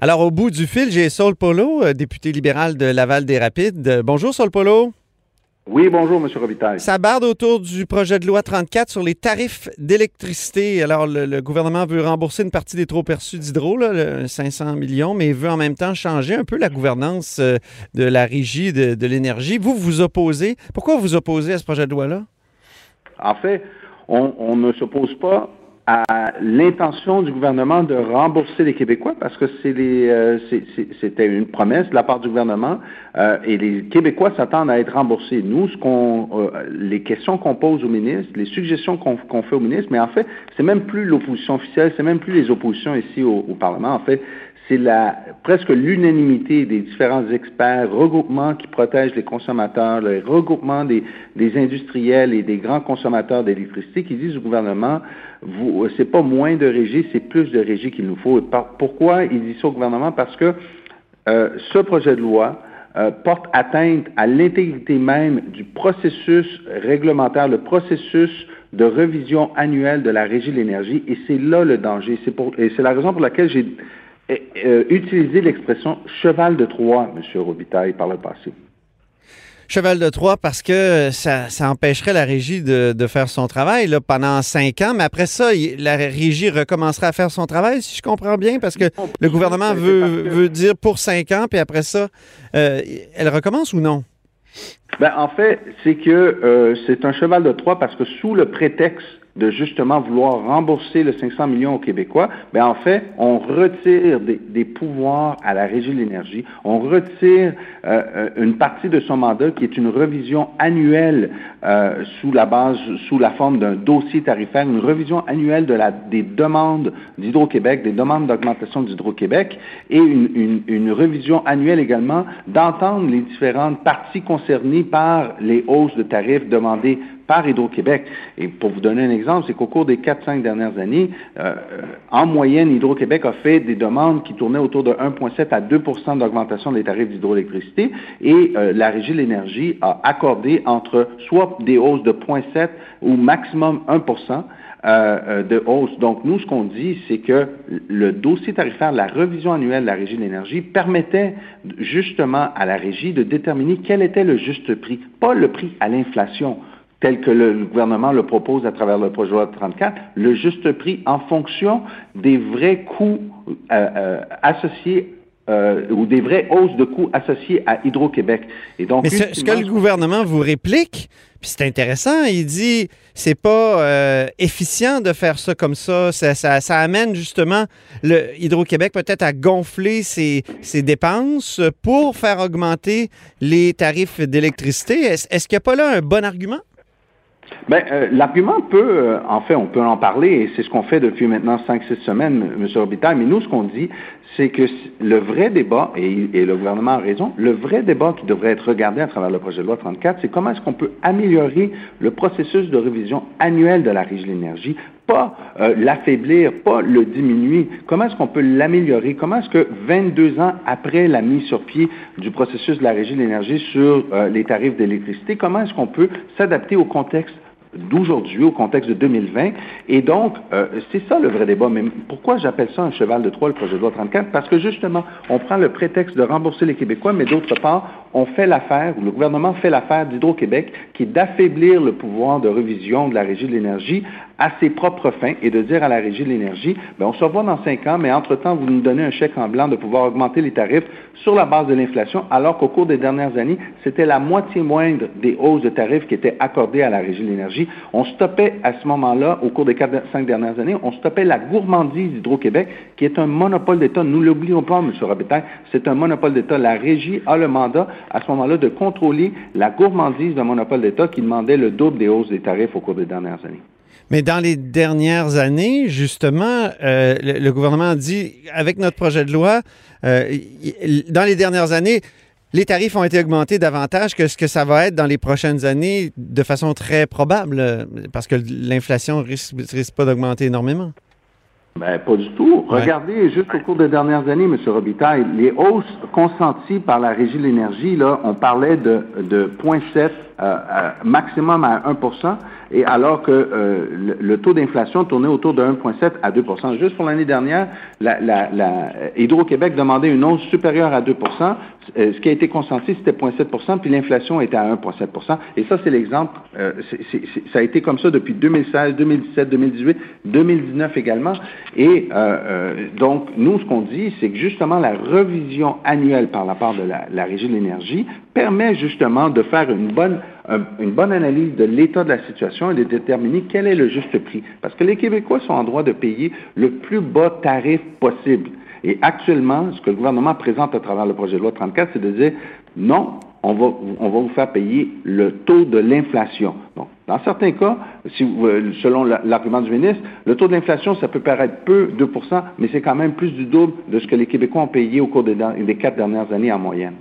Alors, au bout du fil, j'ai Saul Polo, euh, député libéral de Laval-des-Rapides. Euh, bonjour, Saul Polo. Oui, bonjour, M. Robitaille. Ça barde autour du projet de loi 34 sur les tarifs d'électricité. Alors, le, gouvernement veut rembourser une partie des trop perçus d'hydro, 500 millions, mais veut en même temps changer un peu la gouvernance euh, de la régie de, l'énergie. Vous, vous opposez. Pourquoi vous opposez à ce projet de loi-là? En fait, on ne s'oppose pas à l'intention du gouvernement de rembourser les Québécois parce que euh, c'était une promesse de la part du gouvernement euh, et les Québécois s'attendent à être remboursés. Nous, ce euh, les questions qu'on pose au ministre, les suggestions qu'on, fait au ministre, mais en fait, c'est même plus l'opposition officielle, c'est même plus les oppositions ici au, au Parlement. En fait, c'est la presque l'unanimité des différents experts, regroupements qui protègent les consommateurs, le regroupement des, des industriels et des grands consommateurs d'électricité qui disent au gouvernement, vous, c'est pas moins de régie, c'est plus de régie qu'il nous faut. pourquoi ils disent ça au gouvernement? Parce que euh, ce projet de loi euh, porte atteinte à l'intégrité même du processus réglementaire, le processus de revision annuelle de la régie de l'énergie, et c'est là le danger. C'est pour, et c'est la raison pour laquelle j'ai euh, utilisé l'expression cheval de Troie, M. Robitaille, par le passé cheval de Troie parce que ça, empêcherait la régie de, faire son travail là, pendant cinq ans. Mais après ça, la régie recommencera à faire son travail, si je comprends bien, parce que le gouvernement veut, dire pour cinq ans, puis après ça, euh, elle recommence ou non? Ben, en fait, c'est que euh, c'est un cheval de Troie parce que sous le prétexte de justement vouloir rembourser le 500 millions aux Québécois, bien en fait, on retire des, pouvoirs à la Régie de l'énergie, on retire euh, euh, une partie de son mandat qui est une revision annuelle euh, sous la base, sous la forme d'un dossier tarifaire, une revision annuelle de la, des demandes d'Hydro-Québec, des demandes d'augmentation d'Hydro-Québec et une, une, une revision annuelle également d'entendre les différentes parties concernées par les hausses de tarifs demandées par Hydro-Québec. Et pour vous donner un exemple, c'est qu'au cours des 4-5 dernières années, euh, en moyenne, Hydro-Québec a fait des demandes qui tournaient autour de 1,7 à 2% d'augmentation des tarifs d'hydroélectricité et euh, la Régie de l'énergie a accordé entre soit des hausses de 0,7 ou maximum 1% euh, de hausse. Donc, nous, ce qu'on dit, c'est que le dossier tarifaire, la revision annuelle de la Régie de l'énergie permettait justement à la Régie de déterminer quel était le juste prix, pas le prix à l'inflation tel que le, gouvernement le propose à travers le projet de loi 34, le juste prix en fonction des vrais coûts euh, euh, associés euh, ou des vraies hausses de coûts associées à Hydro-Québec. Et donc, Mais ce, que le gouvernement vous réplique, puis c'est intéressant, il dit c'est pas efficient de faire ça comme ça. Ça, ça, amène justement le Hydro-Québec peut-être à gonfler ses, ses, dépenses pour faire augmenter les tarifs d'électricité. Est-ce, est-ce qu'il n'y a pas là un bon argument? Bien, euh, l'argument peut, euh, en fait, on peut en parler, et c'est ce qu'on fait depuis maintenant cinq, six semaines, M. Robitaille, mais nous, ce qu'on dit, c'est que le vrai débat, et, le gouvernement a raison, le vrai débat qui devrait être regardé à travers le projet de loi 34, c'est comment est-ce qu'on peut améliorer le processus de révision annuelle de la Régie de l'énergie pas euh, l'affaiblir, pas le diminuer. Comment est-ce qu'on peut l'améliorer? Comment est-ce que 22 ans après la mise sur pied du processus de la Régie de l'énergie sur euh, les tarifs d'électricité, comment est-ce qu'on peut s'adapter au contexte d'aujourd'hui au contexte de 2020. Et donc, euh, c'est ça le vrai débat. Mais pourquoi j'appelle ça un cheval de Troie, le projet de loi 34? Parce que justement, on prend le prétexte de rembourser les Québécois, mais d'autre part, on fait l'affaire, ou le gouvernement fait l'affaire d'Hydro-Québec, qui est d'affaiblir le pouvoir de révision de la Régie de l'énergie à ses propres fins et de dire à la Régie de l'énergie, ben, on se revoit dans cinq ans, mais entre-temps, vous nous donnez un chèque en blanc de pouvoir augmenter les tarifs sur la base de l'inflation, alors qu'au cours des dernières années, c'était la moitié moindre des hausses de tarifs qui étaient accordées à la Régie de l'énergie. On stoppait à ce moment-là, au cours des quatre, cinq dernières années, on stoppait la gourmandise d'Hydro-Québec, qui est un monopole d'État. Nous l'oublions pas, M. Robitaille, c'est un monopole d'État. La Régie a le mandat, à ce moment-là, de contrôler la gourmandise d'un monopole d'État qui demandait le double des hausses des tarifs au cours des dernières années. Mais dans les dernières années, justement, euh, le, gouvernement dit, avec notre projet de loi, euh, dans les dernières années, les tarifs ont été augmentés davantage que ce que ça va être dans les prochaines années de façon très probable, parce que l'inflation risque, risque pas d'augmenter énormément. Ben, pas du tout. Regardez, juste au cours des dernières années, M. Robitaille, les hausses consenties par la Régie de l'énergie, là, on parlait de, de 0,7 maximum à 1% et alors que euh, le, taux d'inflation tournait autour de 1,7 à 2% Juste pour l'année dernière, la Hydro-Québec demandait une hausse supérieure à 2% euh, ce qui a été consenti, c'était 0,7% puis l'inflation était à 1,7% Et ça, c'est l'exemple. Euh, ça a été comme ça depuis 2016, 2017, 2018, 2019 également. Et donc, nous, ce qu'on dit, c'est que justement, la revision annuelle par la part de la Régie de l'énergie permet justement de faire une bonne une bonne analyse de l'état de la situation et de déterminer quel est le juste prix. Parce que les Québécois sont en droit de payer le plus bas tarif possible. Et actuellement, ce que le gouvernement présente à travers le projet de loi 34, c'est de dire non, on va, vous faire payer le taux de l'inflation. Donc, dans certains cas, euh, selon l'argument du ministre, le taux de l'inflation, ça peut paraître peu, 2% mais c'est quand même plus du double de ce que les Québécois ont payé au cours des quatre dernières années en moyenne.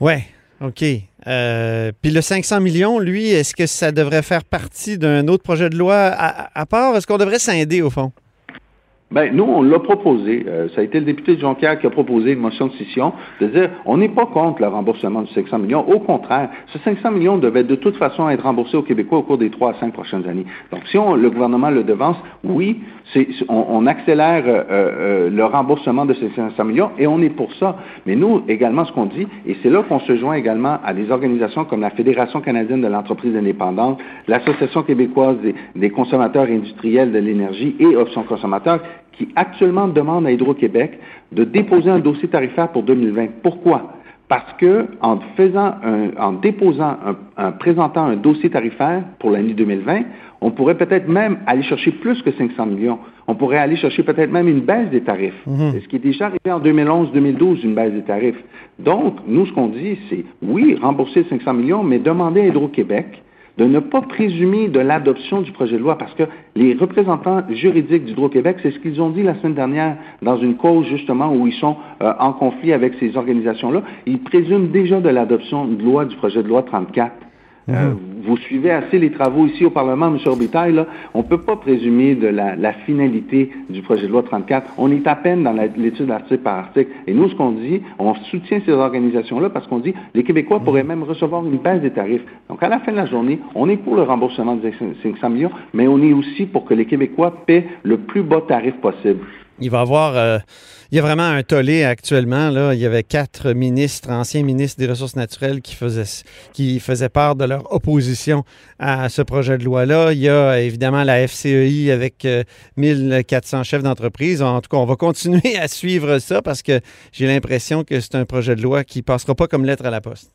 Ouais, OK. Euh, puis le 500 millions, lui, est-ce que ça devrait faire partie d'un autre projet de loi à, à part? Est-ce qu'on devrait scinder au fond? Ben, nous, on l'a proposé. Euh, ça a été le député de Jonquière qui a proposé une motion de scission de dire on n'est pas contre le remboursement de 500 millions. Au contraire, ce 500 millions devait de toute façon être remboursé aux Québécois au cours des trois à cinq prochaines années. Donc, si on, le gouvernement le devance, oui, on, accélère euh, euh, le remboursement de ces 500 millions et on est pour ça. Mais nous, également, ce qu'on dit, et c'est là qu'on se joint également à des organisations comme la Fédération canadienne de l'entreprise indépendante, l'Association québécoise des, des consommateurs industriels de l'énergie et Options consommateurs, qui actuellement demande à Hydro-Québec de déposer un dossier tarifaire pour 2020. Pourquoi? Parce que en faisant en déposant un, présentant un dossier tarifaire pour l'année 2020, on pourrait peut-être même aller chercher plus que 500 millions. On pourrait aller chercher peut-être même une baisse des tarifs. Mm-hmm. Ce qui est déjà arrivé en 2011-2012, une baisse des tarifs. Donc, nous, ce qu'on dit, c'est oui, rembourser 500 millions, mais demander à Hydro-Québec de ne pas présumer de l'adoption du projet de loi parce que les représentants juridiques d'Hydro-Québec, c'est ce qu'ils ont dit la semaine dernière dans une cause justement où ils sont euh, en conflit avec ces organisations-là. Ils présument déjà de l'adoption de loi du projet de loi 34. Euh, mhm. vous suivez assez les travaux ici au Parlement, M. Orbitaille, là, on ne peut pas présumer de la, finalité du projet de loi 34. On est à peine dans l'étude article par article. Et nous, ce qu'on dit, on soutient ces organisations-là parce qu'on dit les Québécois mhm. pourraient même recevoir une baisse des tarifs. Donc, à la fin de la journée, on est pour le remboursement des 500 millions, mais on est aussi pour que les Québécois paient le plus bas tarif possible. Il va avoir. Euh, il y a vraiment un tollé actuellement. Là. Il y avait quatre ministres, anciens ministres des Ressources naturelles, qui faisaient, qui faisaient part de leur opposition à ce projet de loi-là. Il y a évidemment la FCEI avec 1400 euh, chefs d'entreprise. En tout cas, on va continuer à suivre ça parce que j'ai l'impression que c'est un projet de loi qui ne passera pas comme lettre à la poste.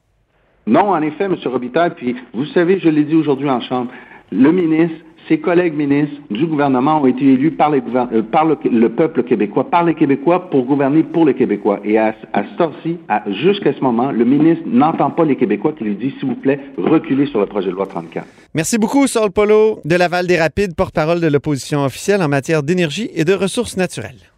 Non, en effet, M. Robitaille. Puis, vous savez, je l'ai dit aujourd'hui en Chambre, le ministre ses collègues ministres du gouvernement ont été élus par, euh, le, peuple québécois, par les Québécois, pour gouverner pour les Québécois. Et à, à ce jusqu'à ce moment, le ministre n'entend pas les Québécois qui lui disent, s'il vous plaît, reculez sur le projet de loi 34. Merci beaucoup, Saul Polo, de Laval des Rapides, porte-parole de l'opposition officielle en matière d'énergie et de ressources naturelles.